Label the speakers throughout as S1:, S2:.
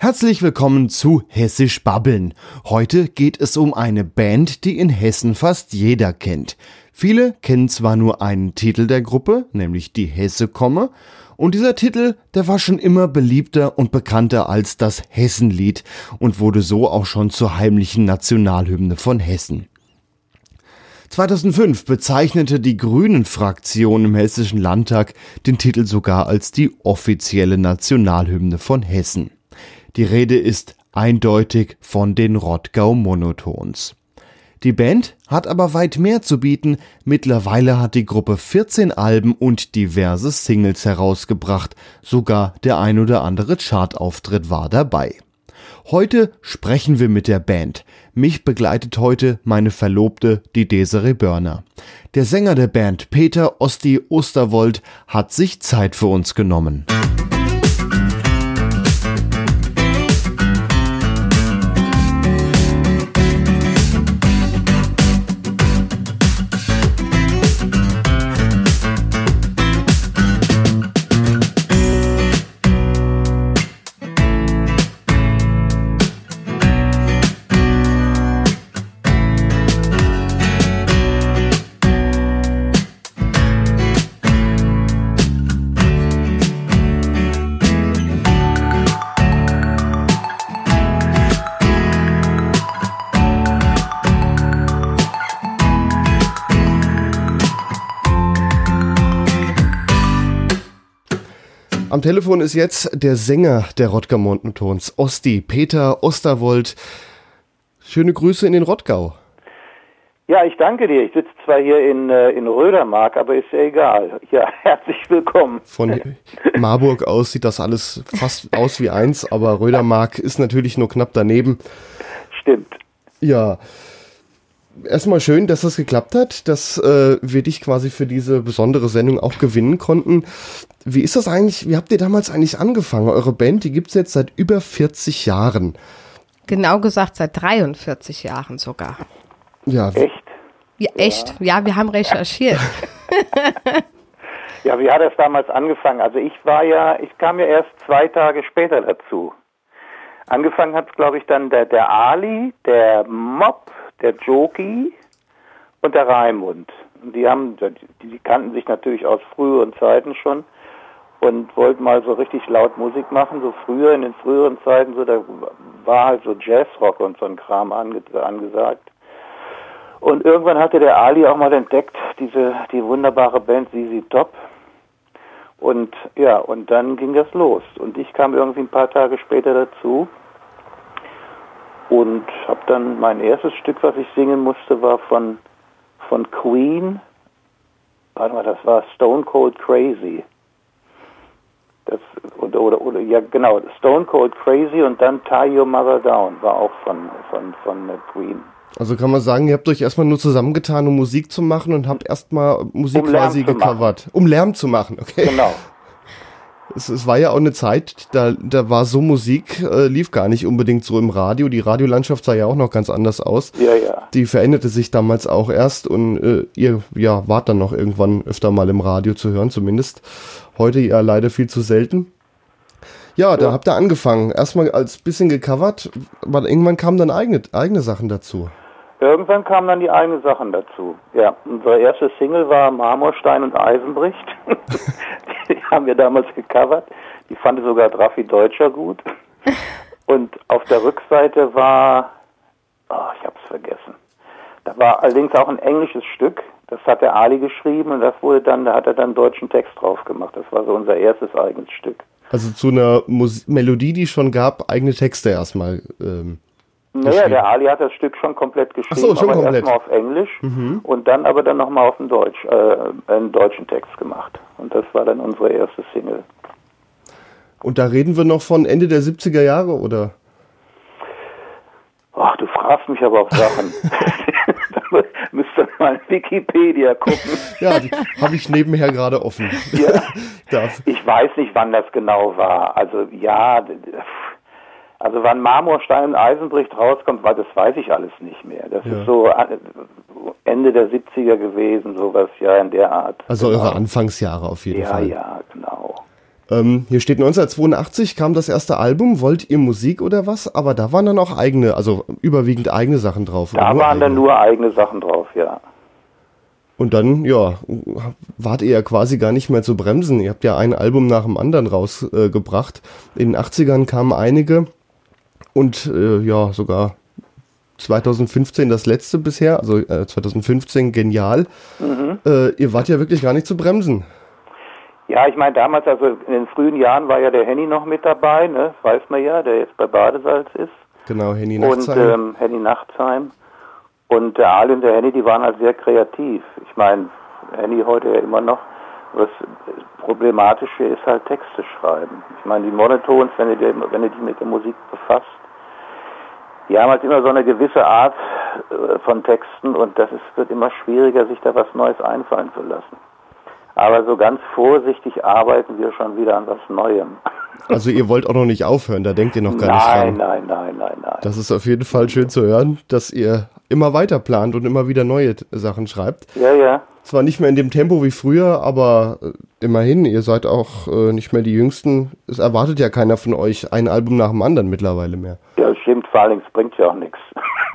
S1: Herzlich willkommen zu Hessisch Babbeln. Heute geht es um eine Band, die in Hessen fast jeder kennt. Viele kennen zwar nur einen Titel der Gruppe, nämlich die Hesse komme, und dieser Titel, der war schon immer beliebter und bekannter als das Hessenlied und wurde so auch schon zur heimlichen Nationalhymne von Hessen. 2005 bezeichnete die Grünen-Fraktion im Hessischen Landtag den Titel sogar als die offizielle Nationalhymne von Hessen. Die Rede ist eindeutig von den Rottgau Monotons. Die Band hat aber weit mehr zu bieten. Mittlerweile hat die Gruppe 14 Alben und diverse Singles herausgebracht. Sogar der ein oder andere Chartauftritt war dabei. Heute sprechen wir mit der Band. Mich begleitet heute meine Verlobte, die Desiree Börner. Der Sänger der Band, Peter Osti Osterwold, hat sich Zeit für uns genommen. Am Telefon ist jetzt der Sänger der Rottgau Montentons, Osti, Peter Osterwold. Schöne Grüße in den Rottgau.
S2: Ja, ich danke dir. Ich sitze zwar hier in, äh, in Rödermark, aber ist ja egal. Ja, herzlich willkommen.
S1: Von Marburg aus sieht das alles fast aus wie eins, aber Rödermark ist natürlich nur knapp daneben.
S2: Stimmt.
S1: Ja, erstmal schön, dass das geklappt hat, dass äh, wir dich quasi für diese besondere Sendung auch gewinnen konnten. Wie ist das eigentlich, wie habt ihr damals eigentlich angefangen? Eure Band, die gibt es jetzt seit über 40 Jahren.
S3: Genau gesagt seit 43 Jahren sogar.
S1: Ja.
S2: Echt?
S3: Ja, echt. Ja, wir haben recherchiert.
S2: ja, wie hat es damals angefangen? Also ich war ja, ich kam ja erst zwei Tage später dazu. Angefangen hat, glaube ich, dann der, der Ali, der Mob, der Joki und der Raimund. Und die haben, die, die kannten sich natürlich aus früheren Zeiten schon und wollten mal so richtig laut Musik machen. So früher, in den früheren Zeiten, so da war halt so Jazzrock und so ein Kram ange, angesagt. Und irgendwann hatte der Ali auch mal entdeckt, diese, die wunderbare Band ZZ Top. Und ja, und dann ging das los. Und ich kam irgendwie ein paar Tage später dazu und habe dann mein erstes Stück, was ich singen musste, war von von Queen. Warte mal, das war Stone Cold Crazy. Das, oder, oder, oder, ja genau, Stone Cold Crazy und dann Tie Your Mother Down war auch von, von, von Queen.
S1: Also kann man sagen, ihr habt euch erstmal nur zusammengetan, um Musik zu machen und habt erstmal Musik um quasi gecovert. Um Lärm zu machen, okay.
S2: Genau.
S1: Es, es, war ja auch eine Zeit, da, da war so Musik, äh, lief gar nicht unbedingt so im Radio. Die Radiolandschaft sah ja auch noch ganz anders aus.
S2: Ja, ja.
S1: Die veränderte sich damals auch erst und äh, ihr ja, wart dann noch irgendwann öfter mal im Radio zu hören, zumindest. Heute ja leider viel zu selten. Ja, da habt ihr angefangen. Erstmal als bisschen gecovert, aber irgendwann kamen dann eigene, eigene Sachen dazu.
S2: Irgendwann kamen dann die eigenen Sachen dazu. Ja, unsere erste Single war Marmorstein und Eisenbricht. die haben wir damals gecovert. Die fand sogar Draffi Deutscher gut. Und auf der Rückseite war, oh, ich hab's vergessen. Da war allerdings auch ein englisches Stück. Das hat der Ali geschrieben und das wurde dann, da hat er dann deutschen Text drauf gemacht. Das war so unser erstes eigenes Stück.
S1: Also zu einer Mus Melodie, die es schon gab, eigene Texte erstmal. Ähm
S2: Naja, der Ali hat das Stück schon komplett geschrieben,
S1: so, schon
S2: aber erstmal auf Englisch und dann aber dann nochmal auf den Deutsch, äh, einen deutschen Text gemacht. Und das war dann unsere erste Single.
S1: Und da reden wir noch von Ende der 70er Jahre, oder?
S2: Ach, du fragst mich aber auf Sachen. da müsste mal Wikipedia gucken.
S1: Ja, die habe ich nebenher gerade offen.
S2: Ja. Ich weiß nicht, wann das genau war. Also ja, also wann Marmorstein und Eisenbricht rauskommt, weil das weiß ich alles nicht mehr. Das
S1: Ja.
S2: ist so äh, Ende der 70er gewesen, sowas ja in der Art.
S1: Also eure Anfangsjahre auf jeden
S2: Ja,
S1: Fall.
S2: ja, genau.
S1: Ähm, hier steht 1982 kam das erste Album. Wollt ihr Musik oder was? Aber da waren dann auch eigene, also überwiegend eigene Sachen drauf.
S2: Da waren dann
S1: eigene?
S2: nur eigene Sachen drauf, ja.
S1: Und dann, ja, wart ihr ja quasi gar nicht mehr zu bremsen. Ihr habt ja ein Album nach dem anderen rausgebracht. Äh. In den 80ern kamen einige und äh, ja, sogar 2015 das letzte bisher, also äh, 2015 genial. Äh, ihr wart ja wirklich gar nicht zu bremsen.
S2: Ja, ich meine damals, also in den frühen Jahren war ja der Henny noch mit dabei, ne? weiß man ja, der jetzt bei Badesalz ist.
S1: Genau, Henny
S2: und
S1: Nachtsheim.
S2: ähm, Henny Nachtsheim. Und der Ali und der Henny, die waren halt sehr kreativ. Ich meine, Henny heute ja immer noch. Was problematisch hier ist halt Texte schreiben. Ich meine, die Monotones, wenn du, dir, wenn du dich mit der Musik befasst, die haben halt immer so eine gewisse Art äh, von Texten und das ist, wird immer schwieriger, sich da was Neues einfallen zu lassen. Aber so ganz vorsichtig arbeiten wir schon wieder an was Neuem.
S1: Also ihr wollt auch noch nicht aufhören, da denkt ihr noch gar
S2: nein,
S1: nicht dran.
S2: nein, nein, nein, nein.
S1: Das ist auf jeden Fall schön zu hören, dass ihr immer weiter plant und immer wieder neue Sachen schreibt.
S2: Ja, ja.
S1: Zwar nicht mehr in dem Tempo wie früher, aber äh, immerhin, ihr seid auch äh, nicht mehr die Jüngsten. Es erwartet ja keiner von euch ein Album nach dem anderen mittlerweile mehr.
S2: Ja, stimmt, vor allem, es bringt ja auch nichts.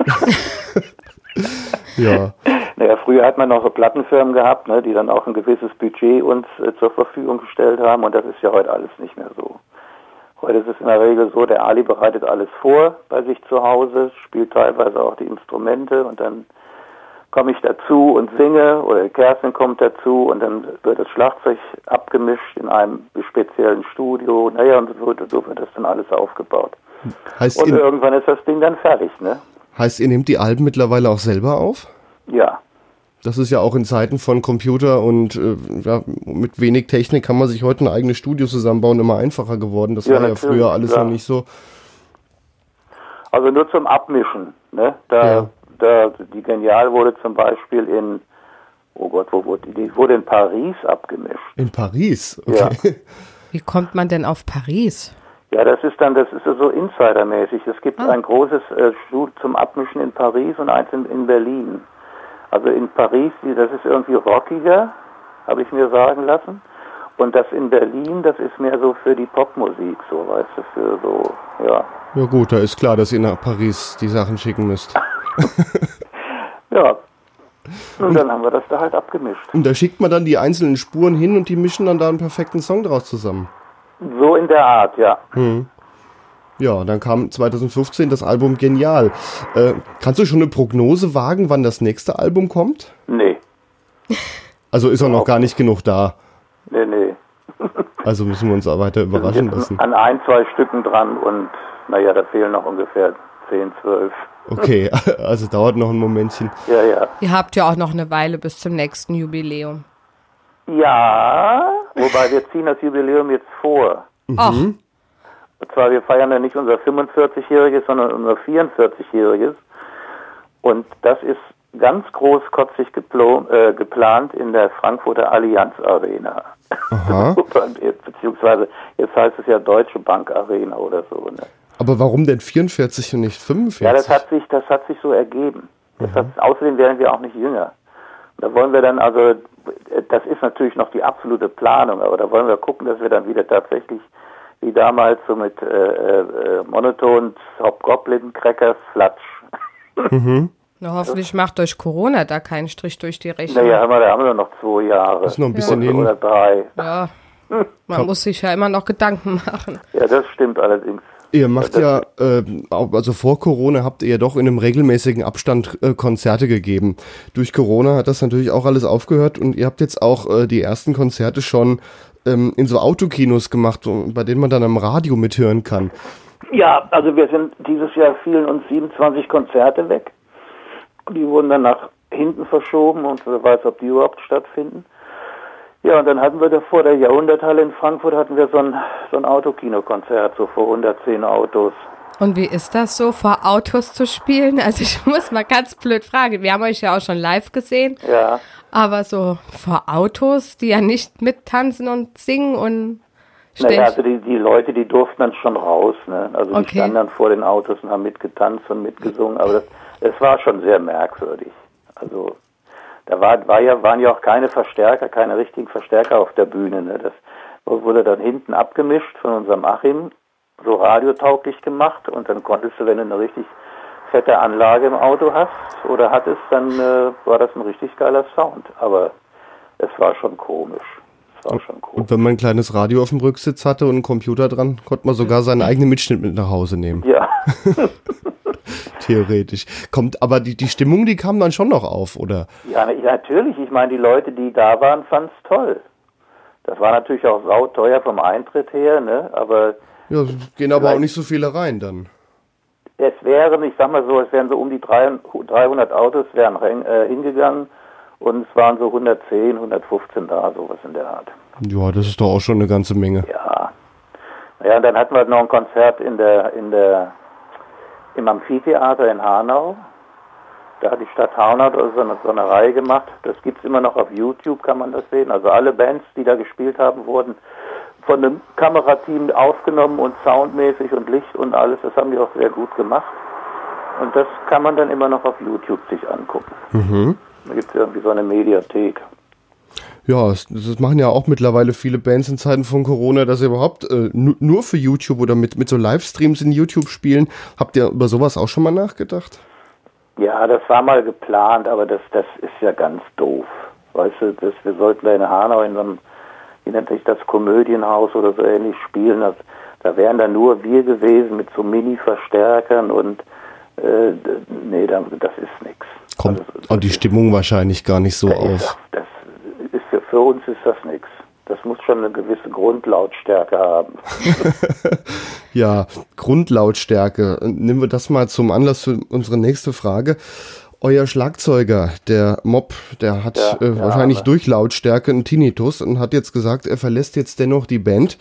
S1: Ja,
S2: Naja, früher hat man noch so Plattenfirmen gehabt, ne, die dann auch ein gewisses Budget uns äh, zur Verfügung gestellt haben und das ist ja heute alles nicht mehr so. Heute ist es in der Regel so, der Ali bereitet alles vor bei sich zu Hause, spielt teilweise auch die Instrumente und dann komme ich dazu und singe oder Kerstin kommt dazu und dann wird das Schlagzeug abgemischt in einem speziellen Studio. Naja, und so, so wird das dann alles aufgebaut.
S1: heißt
S2: Und
S1: ihr,
S2: irgendwann ist das Ding dann fertig, ne?
S1: heißt, ihr nehmt die Alben mittlerweile auch selber auf?
S2: Ja.
S1: Das ist ja auch in Zeiten von Computer und äh, ja, mit wenig Technik kann man sich heute ein eigenes Studio zusammenbauen, immer einfacher geworden. Das
S2: Ja,
S1: war ja früher alles
S2: klar.
S1: noch nicht so.
S2: Also nur zum Abmischen. Ne? Da,
S1: Ja.
S2: Da, die Genial wurde zum Beispiel in, oh Gott, wo wurde die? Die wurde in Paris abgemischt.
S1: In Paris, okay.
S3: Wie kommt man denn auf Paris?
S2: Ja, das ist dann, das ist so insidermäßig. Es gibt ein großes äh, Studio zum Abmischen in Paris und eins in, in Berlin. Also in Paris, die- das ist irgendwie rockiger, habe ich mir sagen lassen. Und das in Berlin, das ist mehr so für die Popmusik, so, weißt du, für so, ja.
S1: Ja gut, da ist klar, dass ihr nach Paris die Sachen schicken müsst.
S2: Ja. Und dann haben wir das da halt abgemischt.
S1: Und da schickt man dann die einzelnen Spuren hin und die mischen dann da einen perfekten Song draus zusammen.
S2: So in der Art, ja.
S1: Ja, dann kam 2015 das Album Genial. Äh, kannst du schon eine Prognose wagen, wann das nächste Album kommt?
S2: Nee,
S1: Also ist auch noch gar nicht genug da.
S2: nee, nee.
S1: Also müssen wir uns auch weiter überraschen lassen.
S2: an ein, zwei Stücken dran und naja, da fehlen noch ungefähr 10, 12.
S1: Okay, also dauert noch ein Momentchen.
S2: Ja, ja.
S3: Ihr habt ja auch noch eine Weile bis zum nächsten Jubiläum.
S2: Ja, wobei wir ziehen das Jubiläum jetzt vor.
S3: Ach,
S2: Und zwar, wir feiern ja nicht unser 45-jähriges, sondern unser 44-jähriges. Und das ist ganz großkotzig äh, geplant in der Frankfurter Allianz Arena.
S1: Aha.
S2: Beziehungsweise, jetzt heißt es ja Deutsche Bank Arena oder so. Ne?
S1: Aber warum denn 44 und nicht 45?
S2: Ja, das hat sich, das hat sich so ergeben. Das hat, außerdem werden wir auch nicht jünger. Da wollen wir dann also, das ist natürlich noch die absolute Planung, aber da wollen wir gucken, dass wir dann wieder tatsächlich wie damals so mit äh, äh, Monoton, Hobgoblin, Crackers, Flatsch.
S3: na, hoffentlich macht euch Corona da keinen Strich durch die Rechnung.
S2: Naja, haben wir, da haben wir noch zwei Jahre.
S1: Ist noch ein bisschen
S2: oder,
S1: hin.
S2: oder drei.
S3: Ja, man muss sich ja immer noch Gedanken machen.
S2: Ja, das stimmt allerdings.
S1: Ihr macht ja, äh, also vor Corona habt ihr ja doch in einem regelmäßigen Abstand äh, Konzerte gegeben. Durch Corona hat das natürlich auch alles aufgehört und ihr habt jetzt auch äh, die ersten Konzerte schon ähm, in so Autokinos gemacht, bei denen man dann am Radio mithören kann.
S2: Ja, also wir sind dieses Jahr fielen uns 27 Konzerte weg. Die wurden dann nach hinten verschoben und wer weiß, ob die überhaupt stattfinden. Ja, und dann hatten wir da vor der Jahrhunderthalle in Frankfurt hatten wir so ein, so ein Autokinokonzert, so vor 110 Autos.
S3: Und wie ist das so, vor Autos zu spielen? Also ich muss mal ganz blöd fragen. Wir haben euch ja auch schon live gesehen.
S2: Ja.
S3: Aber so vor Autos, die ja nicht mittanzen und singen und
S2: naja, also die, die Leute, die durften dann schon raus. Ne? Also die
S3: Okay.
S2: standen dann vor den Autos und haben mitgetanzt und mitgesungen. Aber das, es war schon sehr merkwürdig. Also da war, war ja, waren ja auch keine Verstärker, keine richtigen Verstärker auf der Bühne. Ne? Das wurde dann hinten abgemischt von unserem Achim, so radiotauglich gemacht. Und dann konntest du, wenn du eine richtig fette Anlage im Auto hast oder hattest, dann äh, war das ein richtig geiler Sound. Aber es war schon komisch. Es war schon komisch.
S1: Und wenn man ein kleines Radio auf dem Rücksitz hatte und einen Computer dran, konnte man sogar seinen eigenen Mitschnitt mit nach Hause nehmen.
S2: Ja.
S1: Theoretisch. Kommt, aber die, die Stimmung, die kam dann schon noch auf, oder?
S2: Ja, na- natürlich. Ich meine, die Leute, die da waren, fanden es toll. Das war natürlich auch sauteuer vom Eintritt her, ne? Aber
S1: Ja, gehen aber auch nicht so viele rein dann.
S2: es wären, ich sag mal so, es wären so um die 300 Autos wären äh, hingegangen und es waren so 110, 115 da, sowas in der Art.
S1: Ja, das ist doch auch schon eine ganze Menge.
S2: Ja. Ja, und dann hatten wir noch ein Konzert in der, in der, im Amphitheater in Hanau. Da hat die Stadt Hanau so eine, so eine Reihe gemacht. Das gibt's immer noch auf YouTube, kann man das sehen. Also alle Bands, die da gespielt haben, wurden von einem Kamerateam aufgenommen und soundmäßig und Licht und alles. Das haben die auch sehr gut gemacht. Und das kann man dann immer noch auf YouTube sich angucken. Da gibt's irgendwie so eine Mediathek.
S1: Ja, das, das machen ja auch mittlerweile viele Bands in Zeiten von Corona, dass sie überhaupt äh, nu- nur für YouTube oder mit, mit so Livestreams in YouTube spielen. Habt ihr über sowas auch schon mal nachgedacht?
S2: Ja, das war mal geplant, aber das, das ist ja ganz doof. Weißt du, das, wir sollten da in Hanau in so einem, wie nennt sich das, Komödienhaus oder so ähnlich spielen. Das, da wären dann nur wir gewesen mit so Mini-Verstärkern und äh, nee, da- das ist nix.
S1: Kommt
S2: Also,
S1: die Stimmung wahrscheinlich gar nicht so auf.
S2: Das für, uns ist das nix. Das muss schon eine gewisse Grundlautstärke haben.
S1: Ja, Grundlautstärke. Nehmen wir das mal zum Anlass für unsere nächste Frage. Euer Schlagzeuger, der Mob, der hat
S2: Ja,
S1: äh,
S2: ja,
S1: wahrscheinlich
S2: aber-
S1: durch Lautstärke einen Tinnitus und hat jetzt gesagt, er verlässt jetzt dennoch die Band.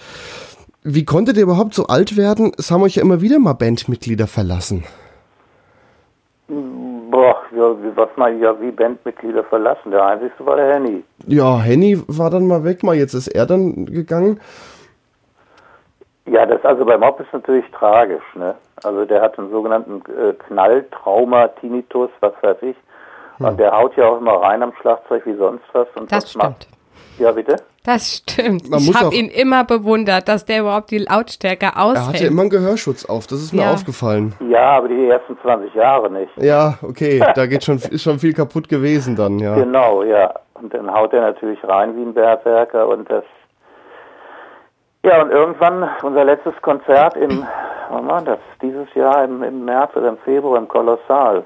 S1: Wie konntet ihr überhaupt so alt werden? Es haben euch ja immer wieder mal Bandmitglieder verlassen.
S2: Boah, ja, wie- was mal ja wie Bandmitglieder verlassen. Der einzigste war der Henny.
S1: Ja, Henny war dann mal weg, mal jetzt ist er dann gegangen.
S2: Ja, das also bei Mob ist natürlich tragisch, ne? Also der hat einen sogenannten äh, Knalltrauma, Tinnitus, was weiß ich. Und der haut ja auch immer rein am Schlagzeug wie sonst was. Und
S3: Das
S2: was macht-
S3: stimmt.
S2: Ja, bitte?
S3: Das stimmt.
S1: Man
S3: ich habe ihn immer bewundert, dass der überhaupt die Lautstärke
S1: Er
S3: aushält.
S1: hatte immer einen Gehörschutz auf, das ist mir
S3: Ja.
S1: aufgefallen.
S2: Ja, aber die ersten 20 Jahre nicht.
S1: Ja, okay, da geht schon, ist schon viel kaputt gewesen dann, ja.
S2: Genau, ja. Und dann haut er natürlich rein wie ein Berserker und das. Ja, und irgendwann unser letztes Konzert im, wann war das? Dieses Jahr im, im März oder im Februar im Kolossal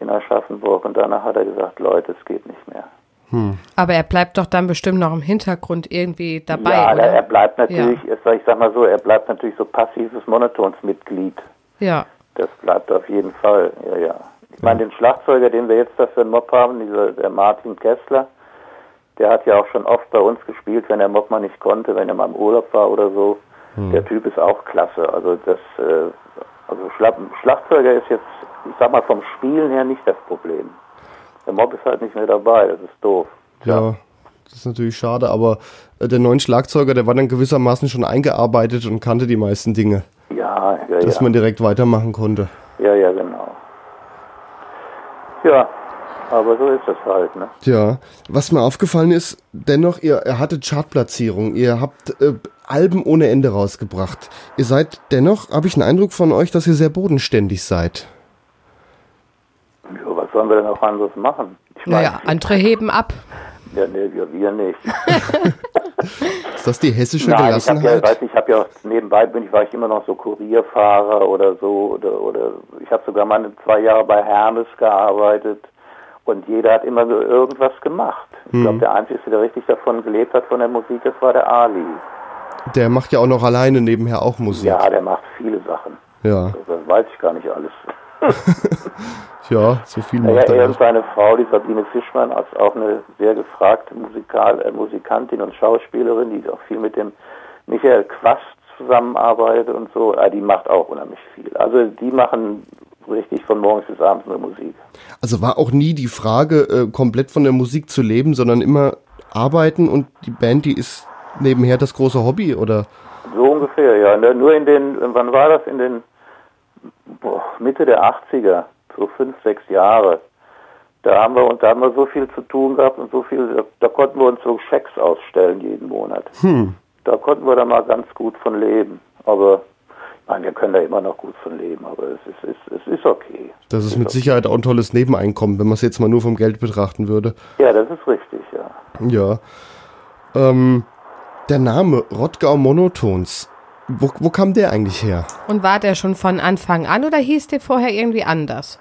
S2: in Aschaffenburg. Und danach hat er gesagt, Leute, es geht nicht mehr.
S3: Aber er bleibt doch dann bestimmt noch im Hintergrund irgendwie dabei,
S2: ja,
S3: oder?
S2: er bleibt natürlich, ich sag mal so, er bleibt natürlich so passives Monotonsmitglied.
S3: ja.
S2: Das bleibt auf jeden Fall, ja, ja. Ich meine, den Schlagzeuger, den wir jetzt dafür einen Mob haben, dieser, der Martin Kessler, der hat ja auch schon oft bei uns gespielt, wenn der Mob mal nicht konnte, wenn er mal im Urlaub war oder so. Der Typ ist auch klasse. Also das, äh, also Schla Schlagzeuger ist jetzt, ich sag mal, vom Spielen her nicht das Problem. Der Mob ist halt nicht mehr dabei, das ist doof.
S1: Ja, das ist natürlich schade, aber äh, der neue Schlagzeuger, der war dann gewissermaßen schon eingearbeitet und kannte die meisten Dinge,
S2: Ja, ja,
S1: dass
S2: ja.
S1: man direkt weitermachen konnte.
S2: Ja, ja, genau. Ja, aber so ist das halt, ne?
S1: Ja, was mir aufgefallen ist, dennoch, ihr, ihr hattet Chartplatzierung, ihr habt äh, Alben ohne Ende rausgebracht. Ihr seid dennoch, habe ich einen Eindruck von euch, dass ihr sehr bodenständig seid.
S2: Sollen wir denn auch anderes machen? Ich
S3: Naja, andere heben ab.
S2: Ja, nee, wir, wir nicht.
S1: Ist das die hessische
S2: Nein, ich habe ja,
S1: Gelassenheit?
S2: weiß, ich habe ja nebenbei bin ich, war ich immer noch so Kurierfahrer oder so oder oder ich habe sogar mal zwei Jahre bei Hermes gearbeitet und jeder hat immer so irgendwas gemacht. Ich
S1: Mhm.
S2: glaube, der einzige, der richtig davon gelebt hat von der Musik, das war der Ali.
S1: Der macht ja auch noch alleine nebenher auch Musik.
S2: Ja, der macht viele Sachen.
S1: Ja,
S2: Das weiß ich gar nicht alles.
S1: ja so viel macht
S2: er
S1: er.
S2: und seine Frau, die Sabine Fischmann, ist auch eine sehr gefragte Musikal äh, Musikantin und Schauspielerin, die auch viel mit dem Michael Quast zusammenarbeitet und so. Äh, die macht auch unheimlich viel. Also die machen richtig von morgens bis abends nur Musik.
S1: Also war auch nie die Frage, äh, komplett von der Musik zu leben, sondern immer arbeiten und die Band, die ist nebenher das große Hobby, oder?
S2: So ungefähr, ja. Ne, Nur in den, wann war das? In den boah, Mitte der 80er, so fünf, sechs Jahre. Da haben wir und da haben wir so viel zu tun gehabt und so viel, da, da konnten wir uns so Schecks ausstellen jeden Monat. Da konnten wir dann mal ganz gut von leben. Aber ich meine, wir können da immer noch gut von leben, aber es ist, es, es ist okay.
S1: Das ist mit Sicherheit auch ein tolles Nebeneinkommen, wenn man es jetzt mal nur vom Geld betrachten würde.
S2: Ja, das ist richtig, ja.
S1: Ja. Ähm, der Name Rottgau Monotons, wo, wo kam der eigentlich her?
S3: Und war der schon von Anfang an oder hieß der vorher irgendwie anders?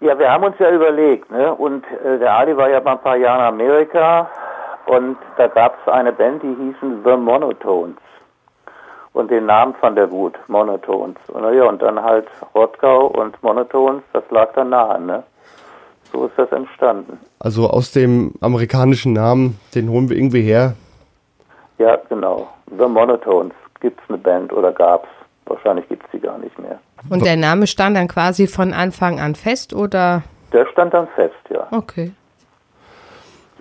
S2: Ja, wir haben uns ja überlegt, ne? Und äh, der Ali war ja mal ein paar Jahre in Amerika und da gab es eine Band, die hießen The Monotones. Und den Namen fand er gut, Monotones. Und naja, und dann halt Rottgau und Monotones, das lag da nahe, ne? So ist das entstanden.
S1: Also aus dem amerikanischen Namen, den holen wir irgendwie her.
S2: Ja, genau. The Monotones. Gibt's eine Band oder gab's? Wahrscheinlich gibt's die gar nicht mehr.
S3: Und der Name stand dann quasi von Anfang an fest oder?
S2: Der stand dann fest, ja.
S3: Okay.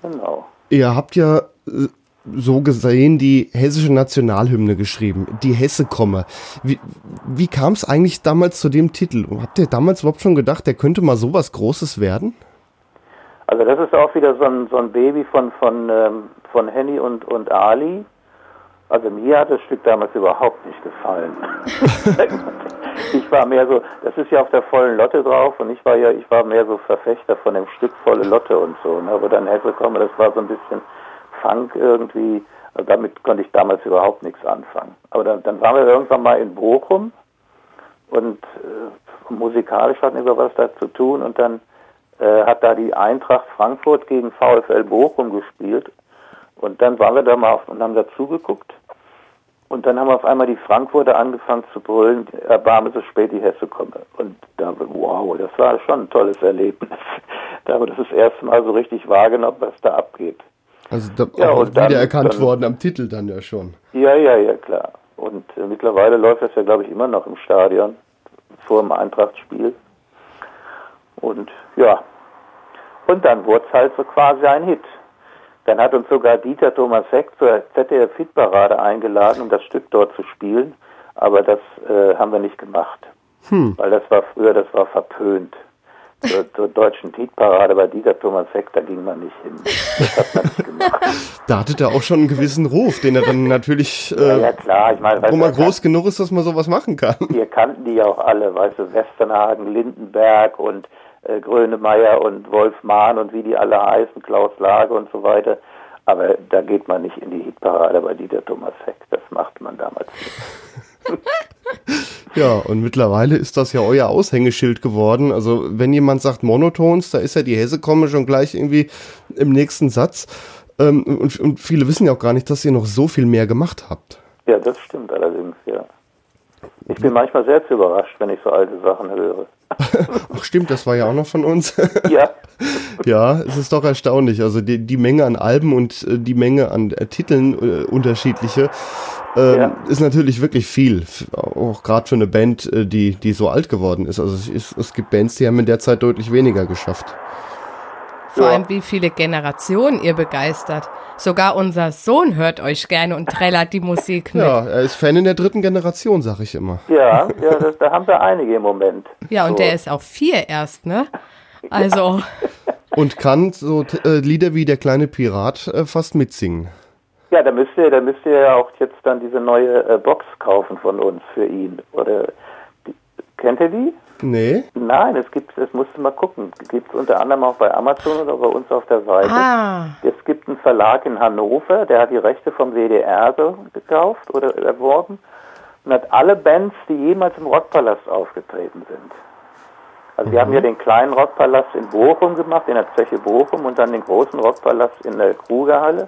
S2: Genau.
S1: Ihr habt ja äh, so gesehen die hessische Nationalhymne geschrieben, die Hesse komme. Wie, wie kam es eigentlich damals zu dem Titel? Habt ihr damals überhaupt schon gedacht, der könnte mal sowas Großes werden?
S2: Also das ist auch wieder so ein, so ein Baby von, von, ähm, von Henny und, und Ali. Also mir hat das Stück damals überhaupt nicht gefallen. ich war mehr so, das ist ja auf der vollen Lotte drauf und ich war ja, ich war mehr so Verfechter von dem Stück volle Lotte und so. Ne? Aber dann Hesse komme, das war so ein bisschen Funk irgendwie. Also damit konnte ich damals überhaupt nichts anfangen. Aber dann, dann waren wir irgendwann mal in Bochum und äh, musikalisch hatten wir was da zu tun und dann äh, hat da die Eintracht Frankfurt gegen VfL Bochum gespielt und dann waren wir da mal auf, und haben da zugeguckt und dann haben auf einmal die Frankfurter angefangen zu brüllen, erbarme so spät die Hesse komme. Und da, wow, das war schon ein tolles Erlebnis. Da haben wir das erste Mal so richtig wahrgenommen, was da abgeht.
S1: Also da
S2: Ja,
S1: auch wiedererkannt
S2: dann-
S1: worden am Titel dann ja schon.
S2: Ja, ja, ja, klar. Und äh, mittlerweile läuft das ja, glaube ich, immer noch im Stadion vor dem Eintrachtspiel. Und ja, und dann wurde es halt so quasi ein Hit. Dann hat uns sogar Dieter Thomas Heck zur ZDF-Hitparade eingeladen, um das Stück dort zu spielen. Aber das äh, haben wir nicht gemacht. Weil das war früher, das war verpönt. Zur, zur deutschen Hitparade bei Dieter Thomas Heck, da ging man nicht hin. Das hat man nicht gemacht.
S1: Da hatte er auch schon einen gewissen Ruf, den er dann natürlich,
S2: Ja,
S1: äh,
S2: ja klar, ich meine,
S1: wo man groß genug ist, dass man sowas machen kann.
S2: Wir kannten die ja auch alle, weißt du, Westernhagen, Lindenberg und äh, Grönemeyer und Wolf Mahn und wie die alle heißen, Klaus Lage und so weiter. Aber da geht man nicht in die Hitparade bei Dieter Thomas Heck. Das macht man damals nicht.
S1: Ja, und mittlerweile ist das ja euer Aushängeschild geworden. Also wenn jemand sagt Monotons, da ist ja die Hesse-Komme schon gleich irgendwie im nächsten Satz. Ähm, und, und viele wissen ja auch gar nicht, dass ihr noch so viel mehr gemacht habt.
S2: Ja, das stimmt allerdings, ja. Ich bin manchmal selbst überrascht, wenn ich so alte Sachen höre.
S1: Ach stimmt, das war ja auch noch von uns.
S2: Ja,
S1: ja, es ist doch erstaunlich. Also die, die Menge an Alben und äh, die Menge an äh, Titeln äh, unterschiedliche ähm,
S2: Ja.
S1: ist natürlich wirklich viel. Auch gerade für eine Band, äh, die, die so alt geworden ist. Also es, ist, es gibt Bands, die haben in der Zeit deutlich weniger geschafft.
S3: Vor
S2: Ja.
S3: allem, wie viele Generationen ihr begeistert. Sogar unser Sohn hört euch gerne und trällert die Musik mit.
S1: Ja, er ist Fan in der dritten Generation, sag ich immer.
S2: ja, ja das, da haben wir einige im Moment.
S3: Ja, und
S2: so.
S3: der ist auch vier erst, ne? Also,
S1: Und kann so t- äh, Lieder wie Der kleine Pirat äh, fast mitsingen.
S2: Ja, da müsst ihr, da müsst ihr ja auch jetzt dann diese neue äh, Box kaufen von uns für ihn. Oder die, kennt ihr die?
S1: Nee?
S2: Nein, es gibt, das musst du mal gucken. Gibt es unter anderem auch bei Amazon oder bei uns auf der Seite.
S3: ah,
S2: Es gibt einen Verlag in Hannover, der hat die Rechte vom WDR so gekauft oder erworben und hat alle Bands, die jemals im Rockpalast aufgetreten sind. Also wir haben ja den kleinen Rockpalast in Bochum gemacht, in der Zeche Bochum und dann den großen Rockpalast in der Krugerhalle.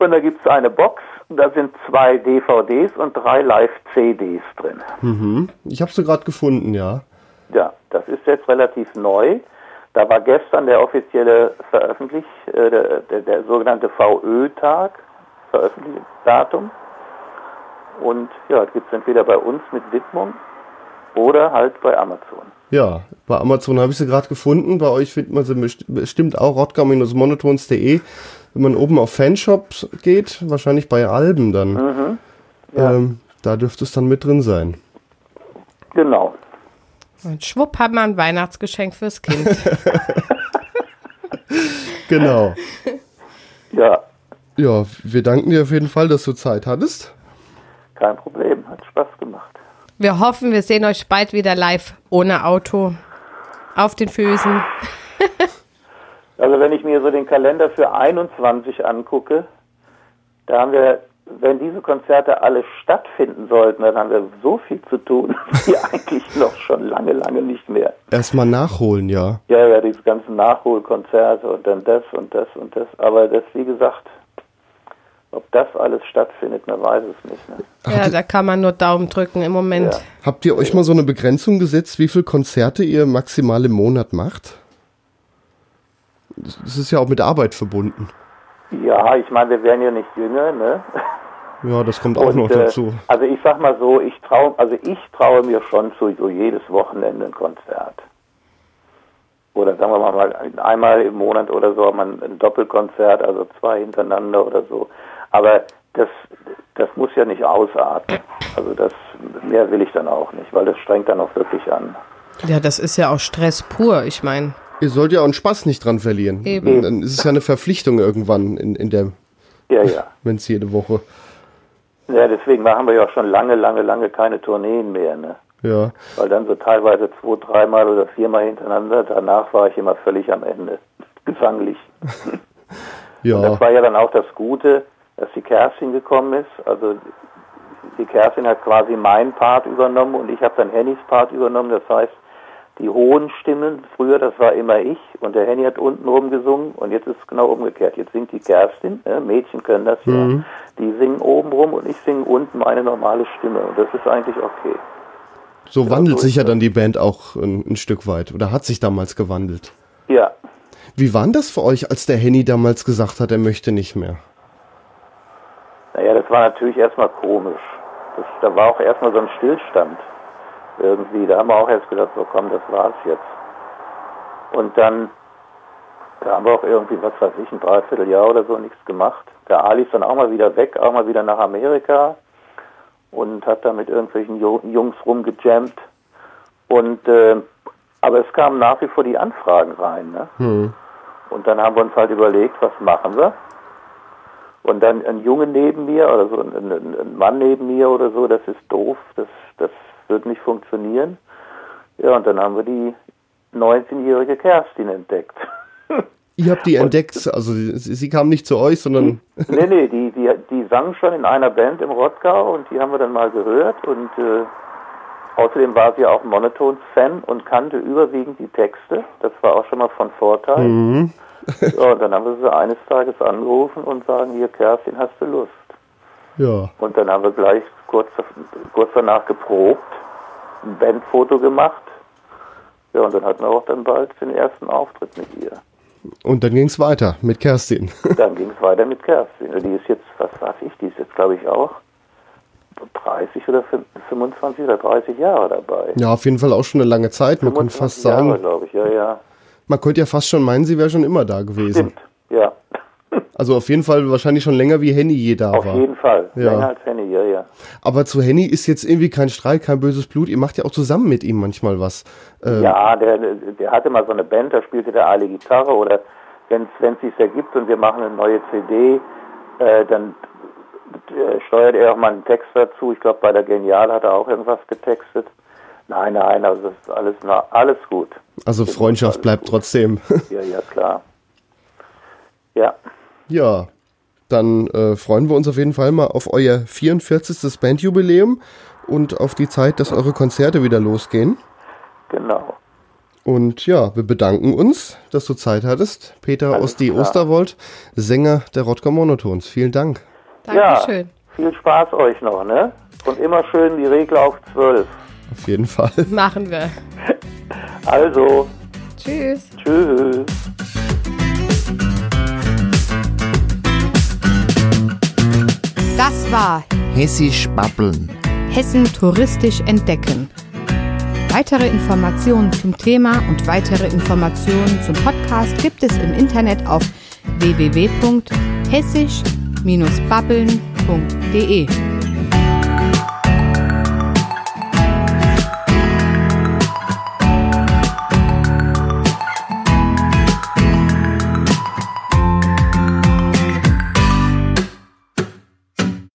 S2: Und da gibt es eine Box Da sind zwei DVDs und drei Live-CDs drin.
S1: Mhm. Ich habe sie gerade gefunden, ja.
S2: Ja, das ist jetzt relativ neu. Da war gestern der offizielle Veröffentlich, äh, der, der, der sogenannte VÖ-Tag, Veröffentlichungsdatum. Und ja, das gibt es entweder bei uns mit Widmung oder halt bei Amazon.
S1: Ja, bei Amazon habe ich sie gerade gefunden. Bei euch findet man sie bestimmt auch rottgau-monotons.de. Wenn man oben auf Fanshops geht, wahrscheinlich bei Alben dann. Mhm, ja. ähm, da dürfte es dann mit drin sein.
S2: Genau.
S3: Und schwupp hat man ein Weihnachtsgeschenk fürs Kind.
S1: genau.
S2: Ja.
S1: Ja, wir danken dir auf jeden Fall, dass du Zeit hattest.
S2: Kein Problem, hat Spaß gemacht.
S3: Wir hoffen, wir sehen euch bald wieder live ohne Auto. Auf den Füßen.
S2: also wenn ich mir so den Kalender für 21 angucke, da haben wir, wenn diese Konzerte alle stattfinden sollten, dann haben wir so viel zu tun, wie eigentlich noch schon lange, lange nicht mehr.
S1: Erstmal nachholen, ja.
S2: Ja, ja, diese ganzen Nachholkonzerte und dann das und das und das. Aber das, wie gesagt, ob das alles stattfindet, man weiß es nicht. Ne?
S3: Ja, da kann man nur Daumen drücken im Moment. Ja.
S1: Habt ihr euch mal so eine Begrenzung gesetzt, wie viele Konzerte ihr maximal im Monat macht? Das ist ja auch mit Arbeit verbunden.
S2: Ja, ich meine, wir werden ja nicht jünger, ne?
S1: Ja, das kommt auch Und, noch dazu.
S2: Äh, also ich sag mal so, ich traue, also ich traue mir schon zu so jedes Wochenende ein Konzert. Oder sagen wir mal einmal im Monat oder so man ein Doppelkonzert, also zwei hintereinander oder so. Aber das, das muss ja nicht ausarten. Also das mehr will ich dann auch nicht, weil das strengt dann auch wirklich an.
S3: Ja, das ist ja auch Stress pur, ich meine.
S1: Ihr sollt ja auch einen Spaß nicht dran verlieren. Eben. Dann ist es ja eine Verpflichtung irgendwann in, in der,
S2: ja, ja.
S1: wenn es jede Woche.
S2: Ja, deswegen machen wir ja auch schon lange, lange, lange keine Tourneen mehr, ne?
S1: Ja.
S2: Weil dann so teilweise zwei, dreimal oder viermal hintereinander, danach war ich immer völlig am Ende. Gesanglich. ja. Und das war ja dann auch das Gute, dass die Kerstin gekommen ist. Also die Kerstin hat quasi meinen Part übernommen und ich habe dann Hennys Part übernommen. Das heißt, die hohen Stimmen, früher das war immer ich und der Henny hat unten rum gesungen und jetzt ist es genau umgekehrt. Jetzt singt die Kerstin, äh, Mädchen können das ja, mhm. die singen oben rum und ich singe unten meine normale Stimme und das ist eigentlich okay.
S1: So ja, wandelt so sich ja dann die Band auch ein, ein Stück weit oder hat sich damals gewandelt.
S2: Ja.
S1: Wie war das für euch, als der Henny damals gesagt hat, er möchte nicht mehr?
S2: Naja, das war natürlich erstmal komisch. Das, da war auch erstmal so ein Stillstand irgendwie. Da haben wir auch erst gedacht, so komm, das war's jetzt. Und dann, da haben wir auch irgendwie, was weiß ich, ein Dreivierteljahr oder so nichts gemacht. Der Ali ist dann auch mal wieder weg, auch mal wieder nach Amerika und hat da mit irgendwelchen Jungs rumgejammt. Und äh, aber es kamen nach wie vor die Anfragen rein. Ne? Hm. Und dann haben wir uns halt überlegt, was machen wir? Und dann ein Junge neben mir oder so, ein, ein, Mann neben mir oder so, das ist doof, das, das wird nicht funktionieren. Ja, und dann haben wir die 19-jährige Kerstin entdeckt.
S1: Ihr habt die und, entdeckt, also sie, sie, kam nicht zu euch, sondern.
S2: nee, nee, die, die, die sang schon in einer Band im Rottgau und die haben wir dann mal gehört und äh, außerdem war sie auch Monotons-Fan und kannte überwiegend die Texte. Das war auch schon mal von Vorteil. Mhm. Ja, und dann haben wir sie eines Tages angerufen und sagen, hier Kerstin, hast du Lust?
S1: Ja.
S2: Und dann haben wir gleich kurz, kurz danach geprobt, ein Bandfoto gemacht. Ja, und dann hatten wir auch dann bald den ersten Auftritt mit ihr.
S1: Und dann ging es weiter mit Kerstin.
S2: Dann ging es weiter mit Kerstin. Die ist jetzt, was weiß ich, die ist jetzt, glaube ich, auch 30 oder 25 oder 30 Jahre dabei.
S1: Ja, auf jeden Fall auch schon eine lange Zeit. Man könnte fast sagen.
S2: Jahre, glaube ich, ja, ja.
S1: Man könnte ja fast schon meinen, sie wäre schon immer da gewesen.
S2: Stimmt, ja.
S1: Also auf jeden Fall wahrscheinlich schon länger wie Henny je da
S2: auf
S1: war.
S2: Auf jeden Fall, ja. länger als Henny, ja, ja.
S1: Aber zu Henny ist jetzt irgendwie kein Streit, kein böses Blut. Ihr macht ja auch zusammen mit ihm manchmal was.
S2: Ähm ja, der, der hatte mal so eine Band, da spielte der Ali Gitarre oder wenn es sich ergibt und wir machen eine neue CD, äh, dann äh, steuert er auch mal einen Text dazu. Ich glaube, bei der Genial hat er auch irgendwas getextet. Nein, nein, also das ist alles, na, alles gut.
S1: Also Freundschaft bleibt gut. trotzdem.
S2: Ja, ja, klar. Ja.
S1: Ja, dann äh, freuen wir uns auf jeden Fall mal auf euer 44. Bandjubiläum und auf die Zeit, dass eure Konzerte wieder losgehen.
S2: Genau.
S1: Und ja, wir bedanken uns, dass du Zeit hattest. Peter Alles Osti klar. Osterwold, Sänger der Rottgau Monotons. Vielen Dank.
S3: Dankeschön.
S2: Ja, viel Spaß euch noch, ne? Und immer schön die Regel auf 12.
S4: Auf jeden Fall.
S5: Machen wir.
S2: Also,
S5: Tschüss.
S2: tschüss.
S5: Das war
S4: Hessisch babbeln.
S5: Hessen touristisch entdecken. Weitere Informationen zum Thema und weitere Informationen zum Podcast gibt es im Internet auf www.hessisch-babbeln.de.